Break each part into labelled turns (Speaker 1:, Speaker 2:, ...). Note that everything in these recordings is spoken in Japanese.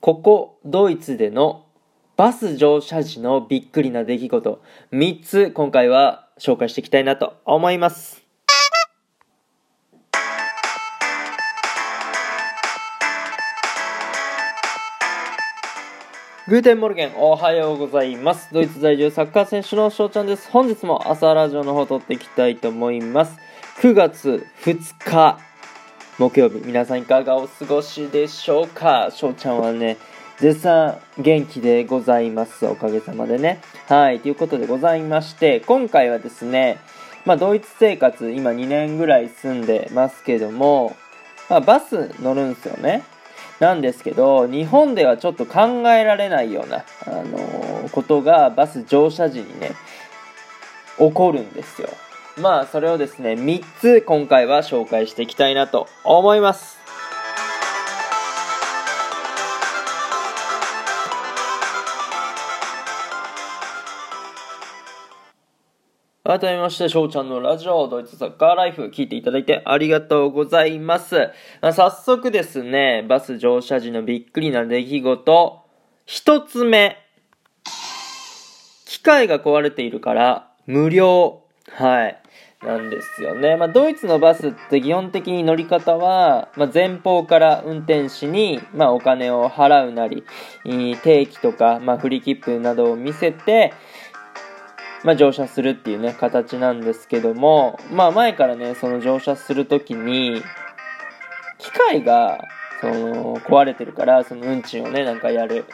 Speaker 1: ここドイツでのバス乗車時のびっくりな出来事3つ今回は紹介していきたいなと思います。 Guten Morgen、おはようございます。ドイツ在住サッカー選手の翔ちゃんです。本日も朝ラジオの方撮っていきたいと思います。9月2日、木曜日、皆さんいかがお過ごしでしょうか？翔ちゃんはね、絶賛元気でございます。おかげさまでね。はい、ということでございまして、今回はですね、まあ、ドイツ生活、今2年ぐらい住んでますけども、まあ、バス乗るんですよね。なんですけど、日本ではちょっと考えられないような、あのことがバス乗車時にね、起こるんですよ。まあ、それをですね、3つ今回は紹介していきたいなと思います。改めまして、翔ちゃんのラジオ、ドイツサッカーライフ、聞いていただいてありがとうございます。あ早速ですね、バス乗車時のびっくりな出来事、一つ目。機械が壊れているから、無料。はい。なんですよね。まあ、ドイツのバスって基本的に乗り方は、まあ、前方から運転士に、まあ、お金を払うなり、定期とか、まあ、フリー切符などを見せて、まあ、乗車するっていうね、形なんですけども、まあ、前からね、その乗車するときに、機械が、その、壊れてるから、その運賃をね、なんかやる。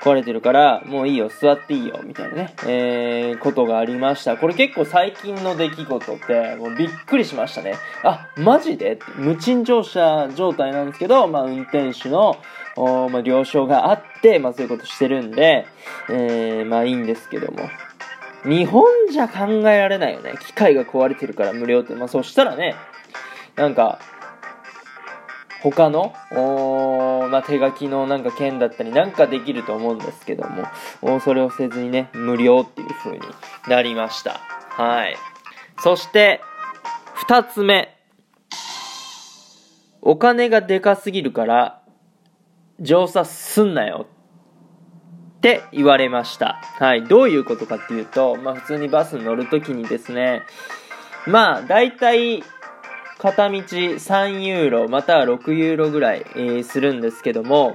Speaker 1: 壊れてるから、もういいよ、座っていいよ、みたいなね、えー、ことがありました。これ結構最近の出来事って、もうびっくりしましたね。あ、マジで？無賃乗車状態なんですけど、まあ、運転手の、おまあ、了承があって、まあ、そういうことしてるんで、えー、まあ、いいんですけども。日本じゃ考えられないよね。機械が壊れてるから無料って。まあ、そしたらね、なんか、他の、まあ、手書きのなんか券だったりなんかできると思うんですけども、おそれをせずにね、無料っていう風になりました。はい。そして、二つ目。お金がでかすぎるから、乗車すんなよって言われました。はい。どういうことかっていうと、まあ普通にバスに乗るときにですね、まあ大体片道3ユーロまたは6ユーロぐらい、えーするんですけども、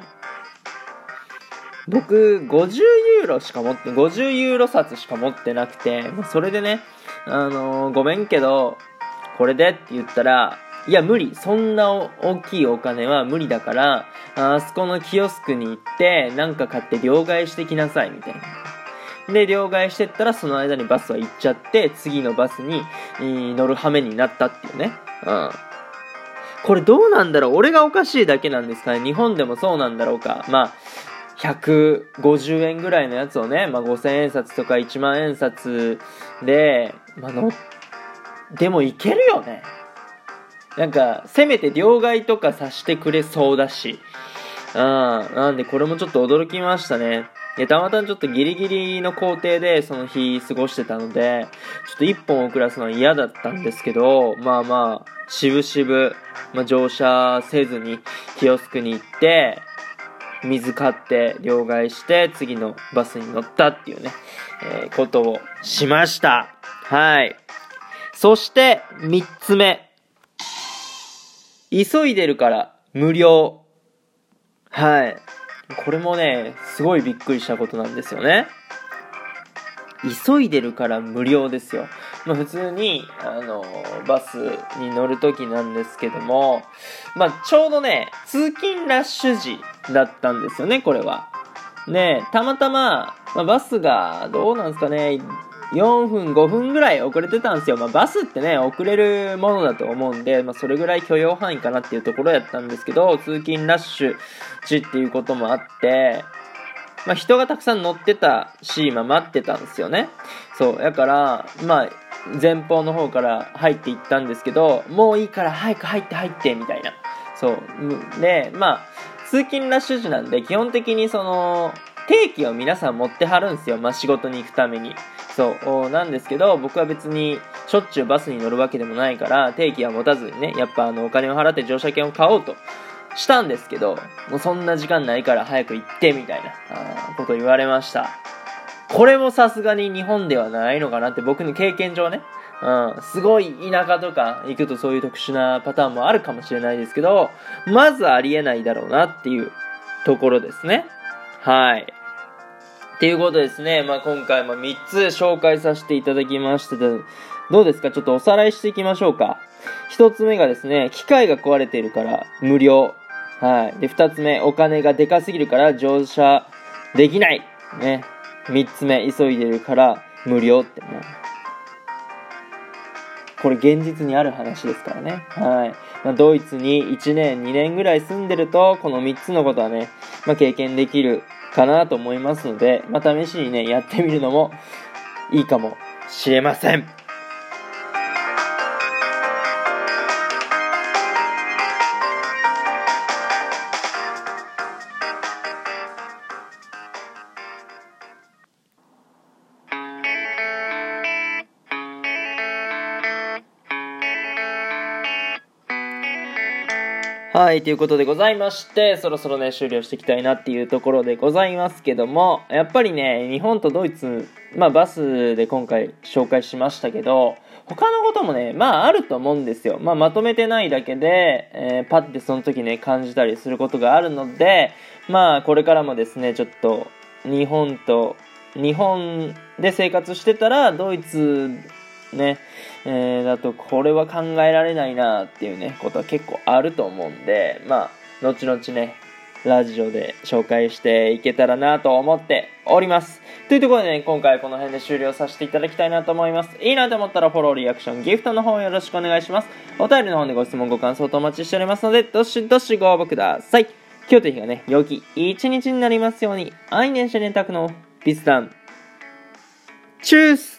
Speaker 1: 僕50ユーロしか持って、50ユーロ札しか持ってなくて、それでね、あのーごめんけど、これでって言ったら、いや無理、そんな大きいお金は無理だから、あそこのキオスクに行って、なんか買って両替してきなさい、みたいな。で、両替してったら、その間にバスは行っちゃって、次のバスに、乗る羽目になったっていうね。うん。これどうなんだろう？俺がおかしいだけなんですかね？日本でもそうなんだろうかまあ、150円ぐらいのやつをね、まあ5000円札とか1万円札で、まあの、でもいけるよね。なんか、せめて両替とかさしてくれそうだし。うん。なんで、これもちょっと驚きましたね。で、たまたまちょっとギリギリの工程でその日過ごしてたので、ちょっと一本遅らすのは嫌だったんですけど、まあまあ、しぶしぶ、まあ乗車せずにキオスクに行って、水買って両替して次のバスに乗ったっていうね、えーことをしました。はい。そして、三つ目。急いでるから無料。はい。これもね、すごいびっくりしたことなんですよね。急いでるから無料ですよ。まあ普通に、あの、バスに乗るときなんですけども、まあちょうどね、通勤ラッシュ時だったんですよね、これは。ねたまたま、まあ、バスが、どうなんですかね、4分、5分ぐらい遅れてたんですよ。まあ、バスってね、遅れるものだと思うんで、まあ、それぐらい許容範囲かなっていうところやったんですけど、通勤ラッシュ時っていうこともあって、まあ、人がたくさん乗ってたし、まあ、待ってたんですよね。そう。だから、まあ、前方の方から入っていったんですけど、もういいから早く入って入って、みたいな。そう。で、まあ、通勤ラッシュ時なんで、基本的にその、定期を皆さん持ってはるんですよ。まあ、仕事に行くために。そう。なんですけど、僕は別に、しょっちゅうバスに乗るわけでもないから、定期は持たずにね、やっぱあの、お金を払って乗車券を買おうとしたんですけど、もうそんな時間ないから早く行ってみたいなこと言われました。これもさすがに日本ではないのかなって僕の経験上ね、うん、すごい田舎とか行くとそういう特殊なパターンもあるかもしれないですけど、まずありえないだろうなっていうところですね。はい。っていうことですね。まあ、今回も3つ紹介させていただきましたどうですか？ちょっとおさらいしていきましょうか。1つ目がですね、機械が壊れているから無料。はい。で、2つ目、お金がでかすぎるから乗車できない。ね。3つ目、急いでるから無料ってね。これ現実にある話ですからね。はい。まあ、ドイツに1年、2年ぐらい住んでると、この3つのことはね、まあ、経験できるかなと思いますので、まあ、試しにね、やってみるのもいいかもしれません。はい、ということでございまして、そろそろね、終了していきたいなっていうところでございますけども、やっぱりね、日本とドイツ、まあバスで今回紹介しましたけど、他のこともね、まああると思うんですよ。まあまとめてないだけで、えー、パッてその時ね、感じたりすることがあるので、まあこれからもですね、ちょっと日本と、日本で生活してたら、ドイツね、えー、だとこれは考えられないなっていうね、ことは結構あると思うんで、まあ、後々ね、ラジオで紹介していけたらなと思っております。というところでね、今回この辺で終了させていただきたいなと思います。いいなと思ったらフォロー、リアクション、ギフトの方よろしくお願いします。お便りの方でご質問、ご感想とお待ちしておりますので、どしどしご応募ください。今日という日がね、良き一日になりますように、アイネンシェレンタクのビスタン。チュース